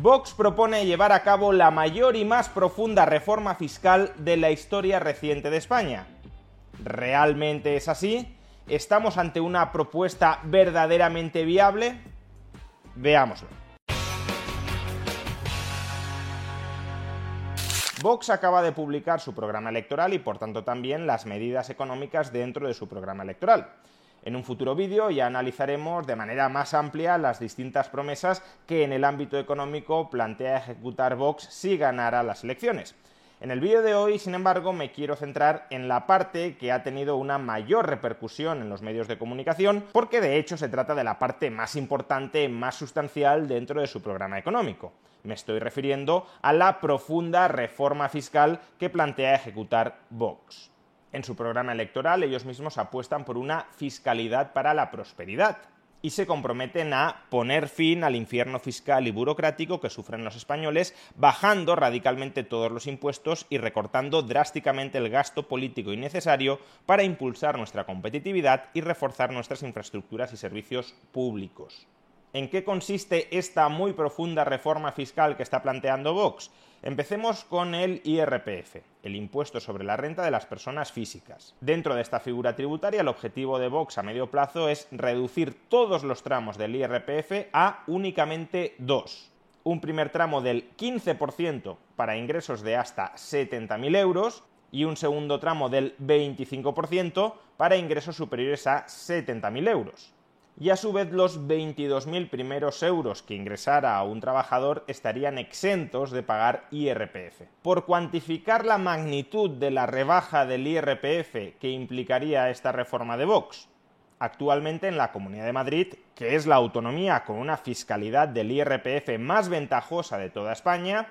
Vox propone llevar a cabo la mayor y más profunda reforma fiscal de la historia reciente de España. ¿Realmente es así? ¿Estamos ante una propuesta verdaderamente viable? Veámoslo. Vox acaba de publicar su programa electoral y por tanto también las medidas económicas dentro de su programa electoral. En un futuro vídeo ya analizaremos de manera más amplia las distintas promesas que en el ámbito económico plantea ejecutar Vox si ganara las elecciones. En el vídeo de hoy, sin embargo, me quiero centrar en la parte que ha tenido una mayor repercusión en los medios de comunicación, porque de hecho se trata de la parte más importante, más sustancial dentro de su programa económico. Me estoy refiriendo a la profunda reforma fiscal que plantea ejecutar Vox. En su programa electoral ellos mismos apuestan por una fiscalidad para la prosperidad y se comprometen a poner fin al infierno fiscal y burocrático que sufren los españoles, bajando radicalmente todos los impuestos y recortando drásticamente el gasto político innecesario para impulsar nuestra competitividad y reforzar nuestras infraestructuras y servicios públicos. ¿En qué consiste esta muy profunda reforma fiscal que está planteando Vox? Empecemos con el IRPF, el impuesto sobre la renta de las personas físicas. Dentro de esta figura tributaria, el objetivo de Vox a medio plazo es reducir todos los tramos del IRPF a únicamente dos. Un primer tramo del 15% para ingresos de hasta 70.000 euros y un segundo tramo del 25% para ingresos superiores a 70.000 euros y a su vez los 22.000 primeros euros que ingresara a un trabajador estarían exentos de pagar IRPF. Por cuantificar la magnitud de la rebaja del IRPF que implicaría esta reforma de Vox, actualmente en la Comunidad de Madrid, que es la autonomía con una fiscalidad del IRPF más ventajosa de toda España,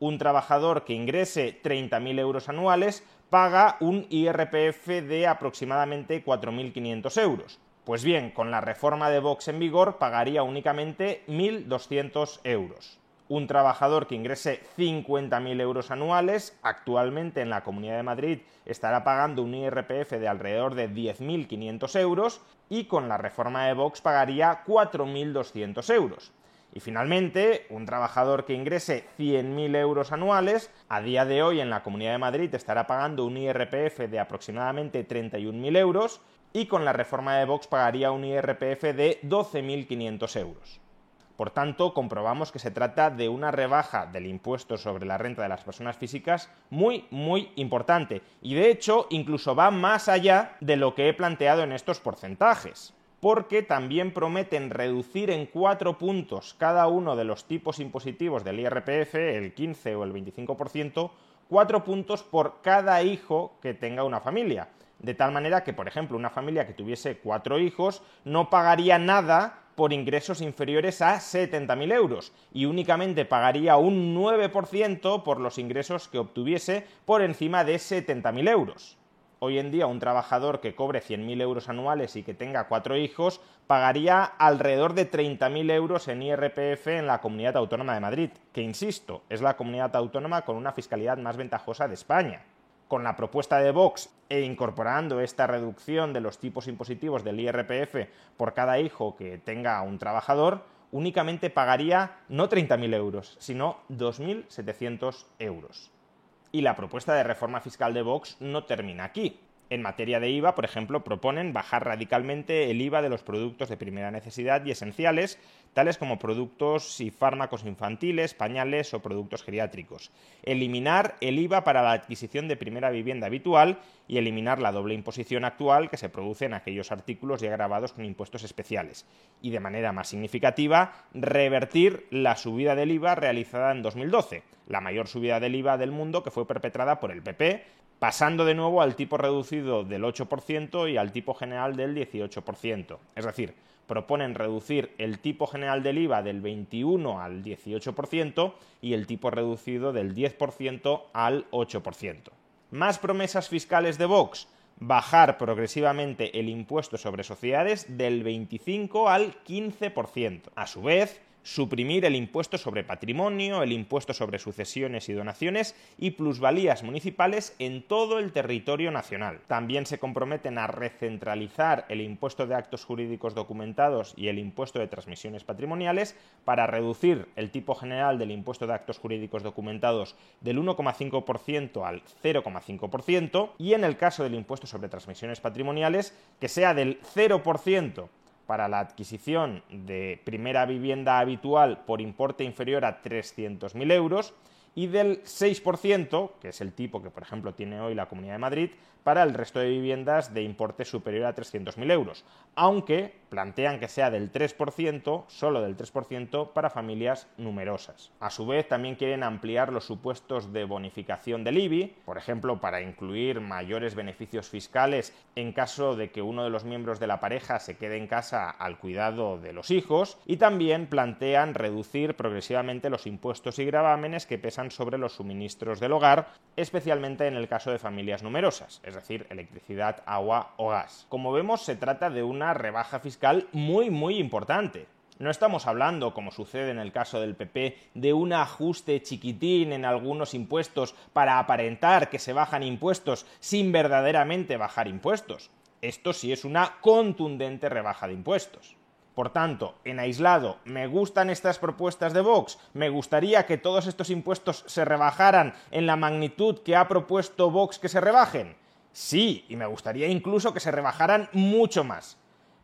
un trabajador que ingrese 30.000 euros anuales paga un IRPF de aproximadamente 4.500 euros pues bien, con la reforma de Vox en vigor pagaría únicamente 1.200 euros. Un trabajador que ingrese 50.000 euros anuales, actualmente en la Comunidad de Madrid estará pagando un IRPF de alrededor de 10.500 euros y con la reforma de Vox pagaría 4.200 euros. Y finalmente, un trabajador que ingrese 100.000 euros anuales, a día de hoy en la Comunidad de Madrid estará pagando un IRPF de aproximadamente 31.000 euros y con la reforma de Vox pagaría un IRPF de 12.500 euros. Por tanto, comprobamos que se trata de una rebaja del impuesto sobre la renta de las personas físicas muy, muy importante. Y de hecho, incluso va más allá de lo que he planteado en estos porcentajes. Porque también prometen reducir en cuatro puntos cada uno de los tipos impositivos del IRPF, el 15 o el 25%, cuatro puntos por cada hijo que tenga una familia de tal manera que, por ejemplo, una familia que tuviese cuatro hijos no pagaría nada por ingresos inferiores a 70.000 euros y únicamente pagaría un 9% por los ingresos que obtuviese por encima de 70.000 euros. Hoy en día un trabajador que cobre 100.000 euros anuales y que tenga cuatro hijos pagaría alrededor de 30.000 euros en IRPF en la Comunidad Autónoma de Madrid, que insisto, es la comunidad autónoma con una fiscalidad más ventajosa de España con la propuesta de Vox e incorporando esta reducción de los tipos impositivos del IRPF por cada hijo que tenga un trabajador, únicamente pagaría no 30.000 euros, sino 2.700 euros. Y la propuesta de reforma fiscal de Vox no termina aquí. En materia de IVA, por ejemplo, proponen bajar radicalmente el IVA de los productos de primera necesidad y esenciales, tales como productos y fármacos infantiles, pañales o productos geriátricos. Eliminar el IVA para la adquisición de primera vivienda habitual y eliminar la doble imposición actual que se produce en aquellos artículos ya grabados con impuestos especiales. Y de manera más significativa, revertir la subida del IVA realizada en 2012, la mayor subida del IVA del mundo que fue perpetrada por el PP pasando de nuevo al tipo reducido del 8% y al tipo general del 18%. Es decir, proponen reducir el tipo general del IVA del 21 al 18% y el tipo reducido del 10% al 8%. Más promesas fiscales de Vox bajar progresivamente el impuesto sobre sociedades del 25 al 15%. A su vez, suprimir el impuesto sobre patrimonio, el impuesto sobre sucesiones y donaciones y plusvalías municipales en todo el territorio nacional. También se comprometen a recentralizar el impuesto de actos jurídicos documentados y el impuesto de transmisiones patrimoniales para reducir el tipo general del impuesto de actos jurídicos documentados del 1,5% al 0,5% y en el caso del impuesto sobre transmisiones patrimoniales que sea del 0% para la adquisición de primera vivienda habitual por importe inferior a 300.000 euros y del 6%, que es el tipo que por ejemplo tiene hoy la Comunidad de Madrid, para el resto de viviendas de importe superior a 300.000 euros, aunque plantean que sea del 3%, solo del 3%, para familias numerosas. A su vez, también quieren ampliar los supuestos de bonificación del IBI, por ejemplo, para incluir mayores beneficios fiscales en caso de que uno de los miembros de la pareja se quede en casa al cuidado de los hijos, y también plantean reducir progresivamente los impuestos y gravámenes que pesan sobre los suministros del hogar, especialmente en el caso de familias numerosas es decir, electricidad, agua o gas. Como vemos, se trata de una rebaja fiscal muy, muy importante. No estamos hablando, como sucede en el caso del PP, de un ajuste chiquitín en algunos impuestos para aparentar que se bajan impuestos sin verdaderamente bajar impuestos. Esto sí es una contundente rebaja de impuestos. Por tanto, en aislado, ¿me gustan estas propuestas de Vox? ¿Me gustaría que todos estos impuestos se rebajaran en la magnitud que ha propuesto Vox que se rebajen? Sí, y me gustaría incluso que se rebajaran mucho más.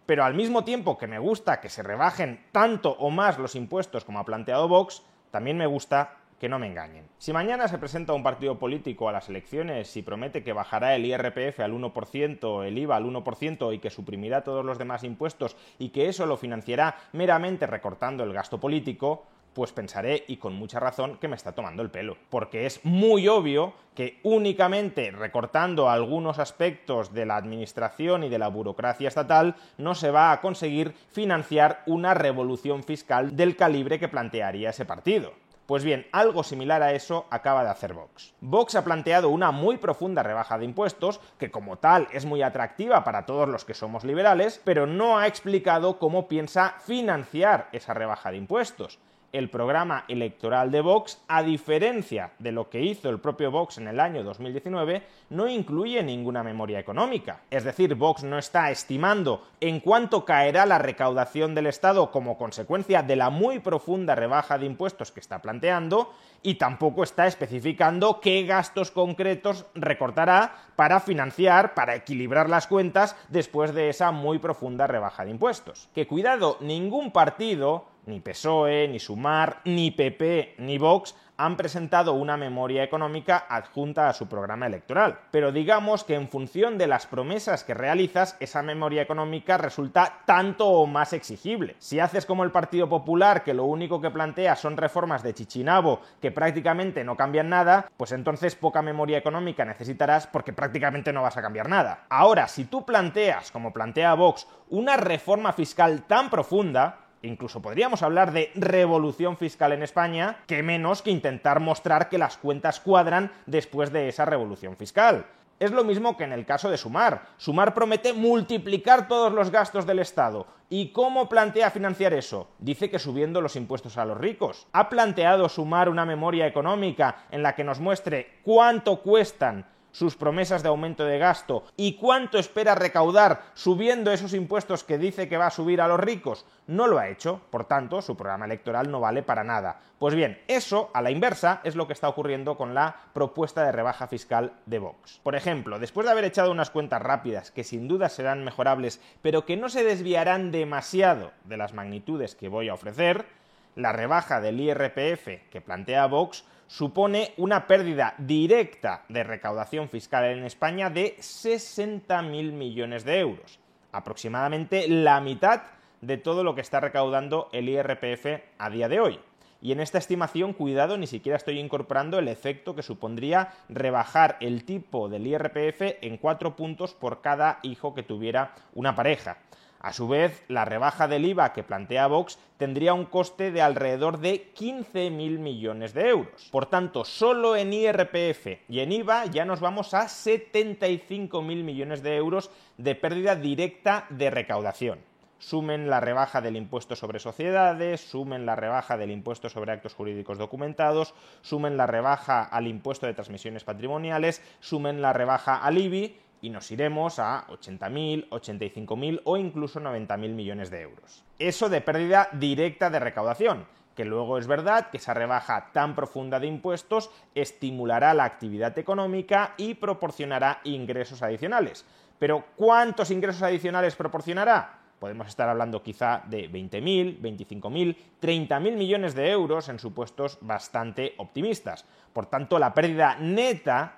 Pero al mismo tiempo que me gusta que se rebajen tanto o más los impuestos como ha planteado Vox, también me gusta que no me engañen. Si mañana se presenta un partido político a las elecciones y promete que bajará el IRPF al 1%, el IVA al 1% y que suprimirá todos los demás impuestos y que eso lo financiará meramente recortando el gasto político, pues pensaré, y con mucha razón, que me está tomando el pelo. Porque es muy obvio que únicamente recortando algunos aspectos de la administración y de la burocracia estatal no se va a conseguir financiar una revolución fiscal del calibre que plantearía ese partido. Pues bien, algo similar a eso acaba de hacer Vox. Vox ha planteado una muy profunda rebaja de impuestos, que como tal es muy atractiva para todos los que somos liberales, pero no ha explicado cómo piensa financiar esa rebaja de impuestos el programa electoral de Vox, a diferencia de lo que hizo el propio Vox en el año 2019, no incluye ninguna memoria económica. Es decir, Vox no está estimando en cuánto caerá la recaudación del Estado como consecuencia de la muy profunda rebaja de impuestos que está planteando y tampoco está especificando qué gastos concretos recortará para financiar, para equilibrar las cuentas después de esa muy profunda rebaja de impuestos. Que cuidado, ningún partido ni PSOE, ni Sumar, ni PP, ni Vox han presentado una memoria económica adjunta a su programa electoral. Pero digamos que en función de las promesas que realizas, esa memoria económica resulta tanto o más exigible. Si haces como el Partido Popular, que lo único que plantea son reformas de Chichinabo que prácticamente no cambian nada, pues entonces poca memoria económica necesitarás porque prácticamente no vas a cambiar nada. Ahora, si tú planteas, como plantea Vox, una reforma fiscal tan profunda, incluso podríamos hablar de revolución fiscal en España, que menos que intentar mostrar que las cuentas cuadran después de esa revolución fiscal. Es lo mismo que en el caso de Sumar. Sumar promete multiplicar todos los gastos del Estado. ¿Y cómo plantea financiar eso? Dice que subiendo los impuestos a los ricos. ¿Ha planteado Sumar una memoria económica en la que nos muestre cuánto cuestan sus promesas de aumento de gasto y cuánto espera recaudar subiendo esos impuestos que dice que va a subir a los ricos, no lo ha hecho, por tanto, su programa electoral no vale para nada. Pues bien, eso, a la inversa, es lo que está ocurriendo con la propuesta de rebaja fiscal de Vox. Por ejemplo, después de haber echado unas cuentas rápidas, que sin duda serán mejorables, pero que no se desviarán demasiado de las magnitudes que voy a ofrecer, la rebaja del IRPF que plantea Vox supone una pérdida directa de recaudación fiscal en España de 60.000 millones de euros, aproximadamente la mitad de todo lo que está recaudando el IRPF a día de hoy. Y en esta estimación, cuidado, ni siquiera estoy incorporando el efecto que supondría rebajar el tipo del IRPF en cuatro puntos por cada hijo que tuviera una pareja. A su vez, la rebaja del IVA que plantea Vox tendría un coste de alrededor de 15.000 millones de euros. Por tanto, solo en IRPF y en IVA ya nos vamos a 75.000 millones de euros de pérdida directa de recaudación sumen la rebaja del impuesto sobre sociedades, sumen la rebaja del impuesto sobre actos jurídicos documentados, sumen la rebaja al impuesto de transmisiones patrimoniales, sumen la rebaja al IBI y nos iremos a 80.000, 85.000 o incluso 90.000 millones de euros. Eso de pérdida directa de recaudación, que luego es verdad que esa rebaja tan profunda de impuestos estimulará la actividad económica y proporcionará ingresos adicionales. Pero ¿cuántos ingresos adicionales proporcionará? Podemos estar hablando quizá de 20.000, 25.000, 30.000 millones de euros en supuestos bastante optimistas. Por tanto, la pérdida neta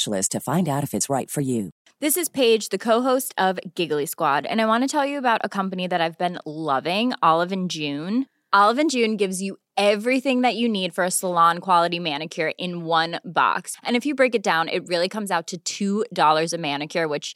specialist to find out if it's right for you. This is Paige, the co-host of Giggly Squad, and I want to tell you about a company that I've been loving, Olive and June. Olive and June gives you everything that you need for a salon quality manicure in one box. And if you break it down, it really comes out to $2 a manicure, which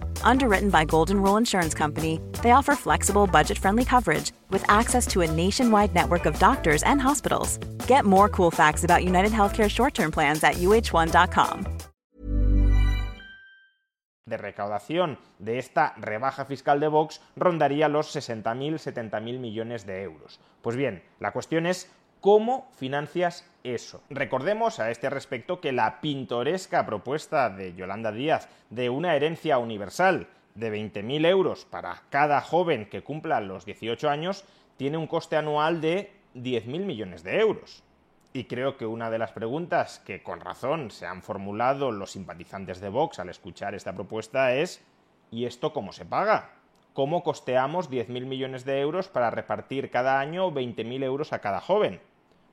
Underwritten by Golden Rule Insurance Company, they offer flexible, budget friendly coverage with access to a nationwide network of doctors and hospitals. Get more cool facts about United Healthcare short term plans at uh1.com. De recaudación de esta rebaja fiscal de Vox rondaría los 60.000, 70.000 millones de euros. Pues bien, la cuestión es ¿Cómo financias eso? Recordemos a este respecto que la pintoresca propuesta de Yolanda Díaz de una herencia universal de 20.000 euros para cada joven que cumpla los 18 años tiene un coste anual de 10.000 millones de euros. Y creo que una de las preguntas que con razón se han formulado los simpatizantes de Vox al escuchar esta propuesta es ¿y esto cómo se paga? ¿Cómo costeamos 10.000 millones de euros para repartir cada año 20.000 euros a cada joven?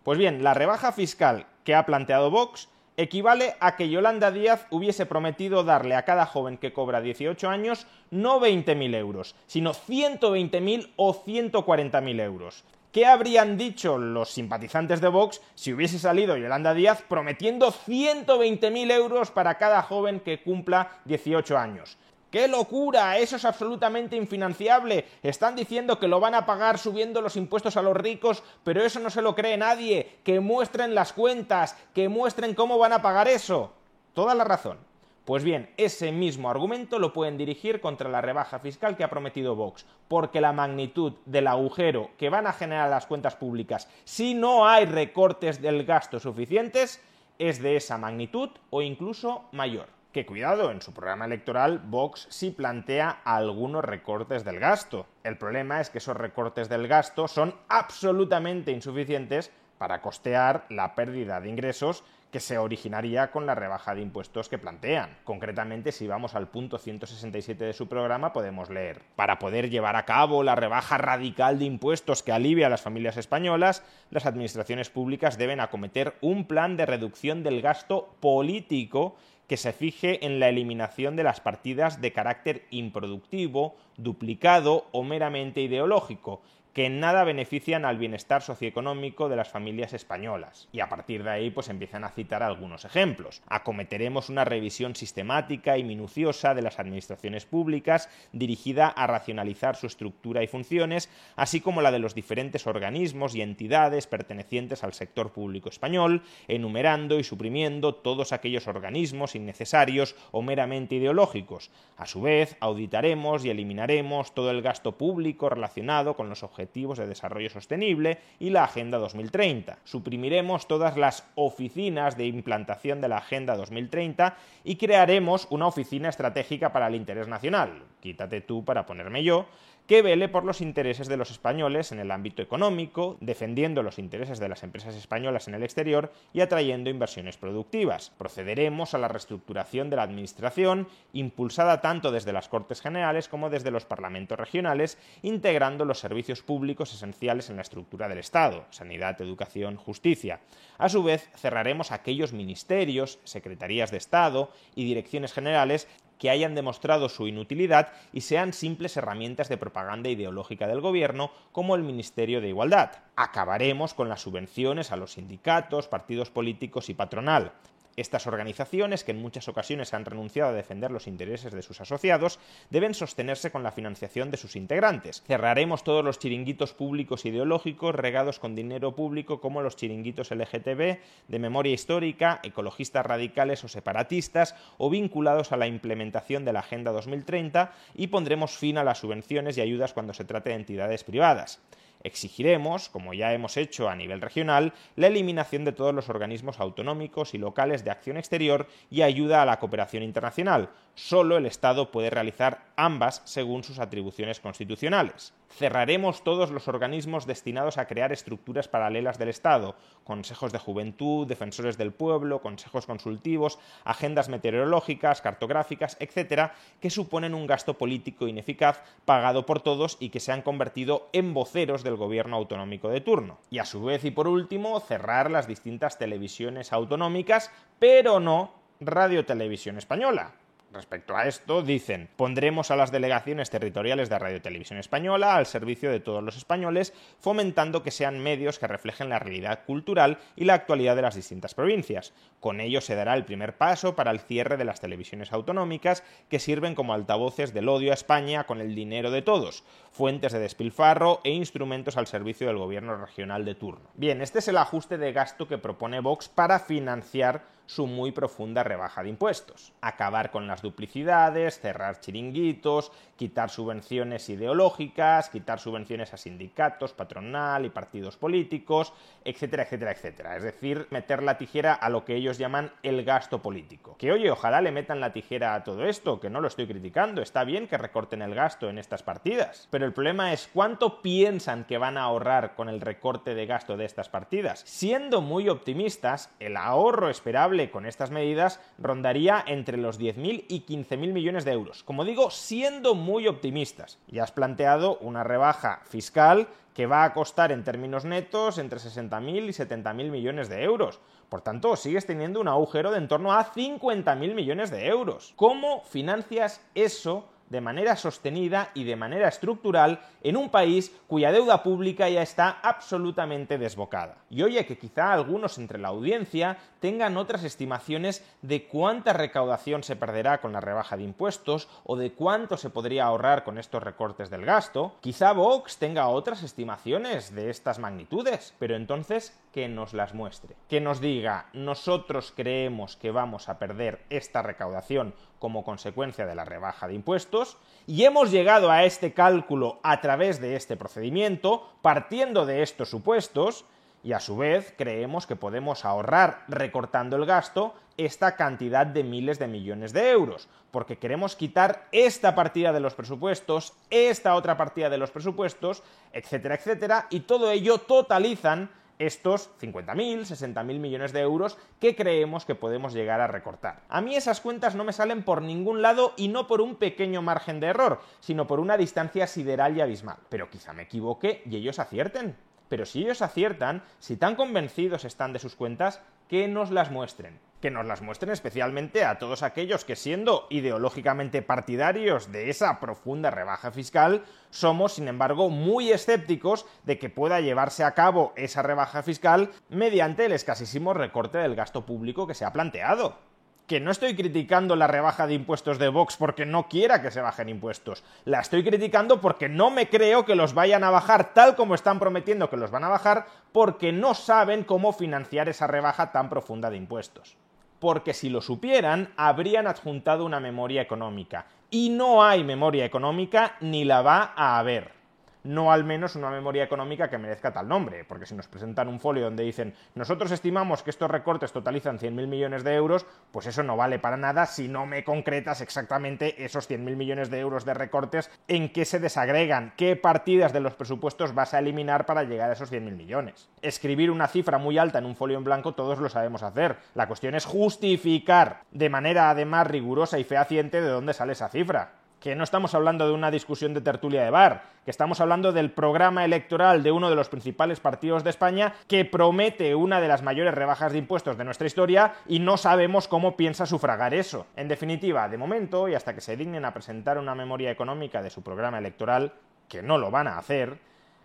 Pues bien, la rebaja fiscal que ha planteado Vox equivale a que Yolanda Díaz hubiese prometido darle a cada joven que cobra 18 años no 20.000 euros, sino 120.000 o 140.000 euros. ¿Qué habrían dicho los simpatizantes de Vox si hubiese salido Yolanda Díaz prometiendo 120.000 euros para cada joven que cumpla 18 años? ¡Qué locura! Eso es absolutamente infinanciable. Están diciendo que lo van a pagar subiendo los impuestos a los ricos, pero eso no se lo cree nadie. Que muestren las cuentas, que muestren cómo van a pagar eso. Toda la razón. Pues bien, ese mismo argumento lo pueden dirigir contra la rebaja fiscal que ha prometido Vox, porque la magnitud del agujero que van a generar las cuentas públicas si no hay recortes del gasto suficientes es de esa magnitud o incluso mayor que cuidado, en su programa electoral Vox sí plantea algunos recortes del gasto. El problema es que esos recortes del gasto son absolutamente insuficientes para costear la pérdida de ingresos que se originaría con la rebaja de impuestos que plantean. Concretamente, si vamos al punto 167 de su programa, podemos leer, para poder llevar a cabo la rebaja radical de impuestos que alivia a las familias españolas, las administraciones públicas deben acometer un plan de reducción del gasto político que se fije en la eliminación de las partidas de carácter improductivo, duplicado o meramente ideológico, que en nada benefician al bienestar socioeconómico de las familias españolas. Y a partir de ahí pues empiezan a citar algunos ejemplos. Acometeremos una revisión sistemática y minuciosa de las administraciones públicas dirigida a racionalizar su estructura y funciones, así como la de los diferentes organismos y entidades pertenecientes al sector público español, enumerando y suprimiendo todos aquellos organismos innecesarios o meramente ideológicos. A su vez, auditaremos y eliminaremos todo el gasto público relacionado con los objetivos de Desarrollo Sostenible y la Agenda 2030. Suprimiremos todas las oficinas de implantación de la Agenda 2030 y crearemos una oficina estratégica para el interés nacional. Quítate tú para ponerme yo que vele por los intereses de los españoles en el ámbito económico, defendiendo los intereses de las empresas españolas en el exterior y atrayendo inversiones productivas. Procederemos a la reestructuración de la Administración, impulsada tanto desde las Cortes Generales como desde los parlamentos regionales, integrando los servicios públicos esenciales en la estructura del Estado, sanidad, educación, justicia. A su vez, cerraremos aquellos ministerios, secretarías de Estado y direcciones generales que hayan demostrado su inutilidad y sean simples herramientas de propaganda ideológica del gobierno, como el Ministerio de Igualdad. Acabaremos con las subvenciones a los sindicatos, partidos políticos y patronal. Estas organizaciones, que en muchas ocasiones han renunciado a defender los intereses de sus asociados, deben sostenerse con la financiación de sus integrantes. Cerraremos todos los chiringuitos públicos ideológicos regados con dinero público como los chiringuitos LGTB, de memoria histórica, ecologistas radicales o separatistas, o vinculados a la implementación de la Agenda 2030 y pondremos fin a las subvenciones y ayudas cuando se trate de entidades privadas. Exigiremos, como ya hemos hecho a nivel regional, la eliminación de todos los organismos autonómicos y locales de acción exterior y ayuda a la cooperación internacional. Solo el Estado puede realizar ambas según sus atribuciones constitucionales. Cerraremos todos los organismos destinados a crear estructuras paralelas del Estado, consejos de juventud, defensores del pueblo, consejos consultivos, agendas meteorológicas, cartográficas, etcétera, que suponen un gasto político ineficaz pagado por todos y que se han convertido en voceros del gobierno autonómico de turno. Y a su vez y por último, cerrar las distintas televisiones autonómicas, pero no Radio Televisión Española. Respecto a esto, dicen, pondremos a las delegaciones territoriales de Radio Televisión Española al servicio de todos los españoles, fomentando que sean medios que reflejen la realidad cultural y la actualidad de las distintas provincias. Con ello se dará el primer paso para el cierre de las televisiones autonómicas, que sirven como altavoces del odio a España con el dinero de todos, fuentes de despilfarro e instrumentos al servicio del gobierno regional de turno. Bien, este es el ajuste de gasto que propone Vox para financiar su muy profunda rebaja de impuestos. Acabar con las duplicidades, cerrar chiringuitos, quitar subvenciones ideológicas, quitar subvenciones a sindicatos, patronal y partidos políticos, etcétera, etcétera, etcétera. Es decir, meter la tijera a lo que ellos llaman el gasto político. Que oye, ojalá le metan la tijera a todo esto, que no lo estoy criticando, está bien que recorten el gasto en estas partidas, pero el problema es cuánto piensan que van a ahorrar con el recorte de gasto de estas partidas. Siendo muy optimistas, el ahorro esperable con estas medidas rondaría entre los 10.000 y 15.000 millones de euros. Como digo, siendo muy optimistas. Ya has planteado una rebaja fiscal que va a costar en términos netos entre 60.000 y 70.000 millones de euros. Por tanto, sigues teniendo un agujero de en torno a 50.000 millones de euros. ¿Cómo financias eso de manera sostenida y de manera estructural en un país cuya deuda pública ya está absolutamente desbocada. Y oye que quizá algunos entre la audiencia tengan otras estimaciones de cuánta recaudación se perderá con la rebaja de impuestos o de cuánto se podría ahorrar con estos recortes del gasto. Quizá Vox tenga otras estimaciones de estas magnitudes, pero entonces que nos las muestre. Que nos diga, nosotros creemos que vamos a perder esta recaudación como consecuencia de la rebaja de impuestos y hemos llegado a este cálculo a través de este procedimiento, partiendo de estos supuestos, y a su vez creemos que podemos ahorrar recortando el gasto esta cantidad de miles de millones de euros, porque queremos quitar esta partida de los presupuestos, esta otra partida de los presupuestos, etcétera, etcétera, y todo ello totalizan estos 50.000, 60.000 millones de euros que creemos que podemos llegar a recortar. A mí esas cuentas no me salen por ningún lado y no por un pequeño margen de error, sino por una distancia sideral y abismal. Pero quizá me equivoque y ellos acierten. Pero si ellos aciertan, si tan convencidos están de sus cuentas, que nos las muestren. Que nos las muestren especialmente a todos aquellos que siendo ideológicamente partidarios de esa profunda rebaja fiscal, somos, sin embargo, muy escépticos de que pueda llevarse a cabo esa rebaja fiscal mediante el escasísimo recorte del gasto público que se ha planteado que no estoy criticando la rebaja de impuestos de Vox porque no quiera que se bajen impuestos. La estoy criticando porque no me creo que los vayan a bajar tal como están prometiendo que los van a bajar porque no saben cómo financiar esa rebaja tan profunda de impuestos. Porque si lo supieran, habrían adjuntado una memoria económica. Y no hay memoria económica ni la va a haber no al menos una memoria económica que merezca tal nombre, porque si nos presentan un folio donde dicen nosotros estimamos que estos recortes totalizan 100.000 millones de euros, pues eso no vale para nada si no me concretas exactamente esos 100.000 millones de euros de recortes, en qué se desagregan, qué partidas de los presupuestos vas a eliminar para llegar a esos 100.000 millones. Escribir una cifra muy alta en un folio en blanco todos lo sabemos hacer. La cuestión es justificar de manera además rigurosa y fehaciente de dónde sale esa cifra que no estamos hablando de una discusión de tertulia de bar, que estamos hablando del programa electoral de uno de los principales partidos de España que promete una de las mayores rebajas de impuestos de nuestra historia y no sabemos cómo piensa sufragar eso. En definitiva, de momento, y hasta que se dignen a presentar una memoria económica de su programa electoral, que no lo van a hacer,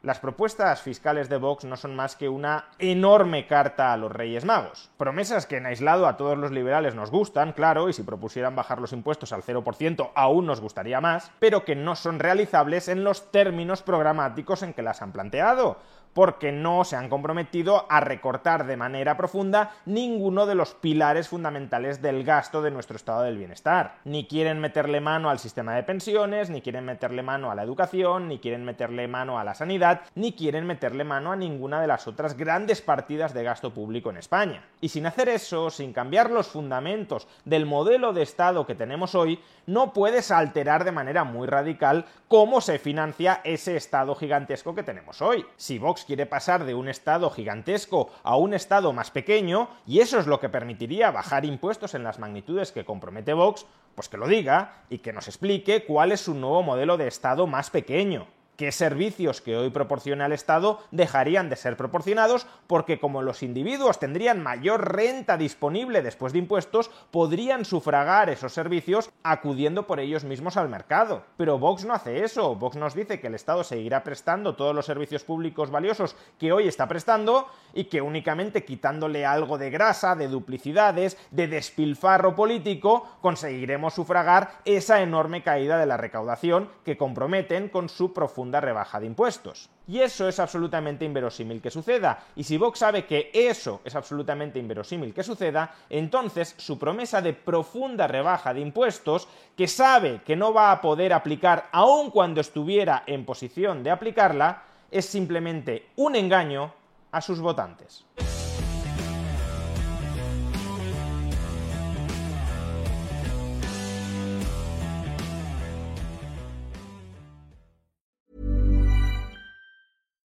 las propuestas fiscales de Vox no son más que una enorme carta a los Reyes Magos. Promesas que en aislado a todos los liberales nos gustan, claro, y si propusieran bajar los impuestos al 0% aún nos gustaría más, pero que no son realizables en los términos programáticos en que las han planteado porque no se han comprometido a recortar de manera profunda ninguno de los pilares fundamentales del gasto de nuestro estado del bienestar. Ni quieren meterle mano al sistema de pensiones, ni quieren meterle mano a la educación, ni quieren meterle mano a la sanidad, ni quieren meterle mano a ninguna de las otras grandes partidas de gasto público en España. Y sin hacer eso, sin cambiar los fundamentos del modelo de Estado que tenemos hoy, no puedes alterar de manera muy radical cómo se financia ese Estado gigantesco que tenemos hoy. Si Vox quiere pasar de un Estado gigantesco a un Estado más pequeño, y eso es lo que permitiría bajar impuestos en las magnitudes que compromete Vox, pues que lo diga y que nos explique cuál es su nuevo modelo de Estado más pequeño qué servicios que hoy proporciona el Estado dejarían de ser proporcionados porque como los individuos tendrían mayor renta disponible después de impuestos, podrían sufragar esos servicios acudiendo por ellos mismos al mercado. Pero Vox no hace eso. Vox nos dice que el Estado seguirá prestando todos los servicios públicos valiosos que hoy está prestando y que únicamente quitándole algo de grasa, de duplicidades, de despilfarro político, conseguiremos sufragar esa enorme caída de la recaudación que comprometen con su profunda rebaja de impuestos. Y eso es absolutamente inverosímil que suceda. Y si Vox sabe que eso es absolutamente inverosímil que suceda, entonces su promesa de profunda rebaja de impuestos, que sabe que no va a poder aplicar aun cuando estuviera en posición de aplicarla, es simplemente un engaño a sus votantes.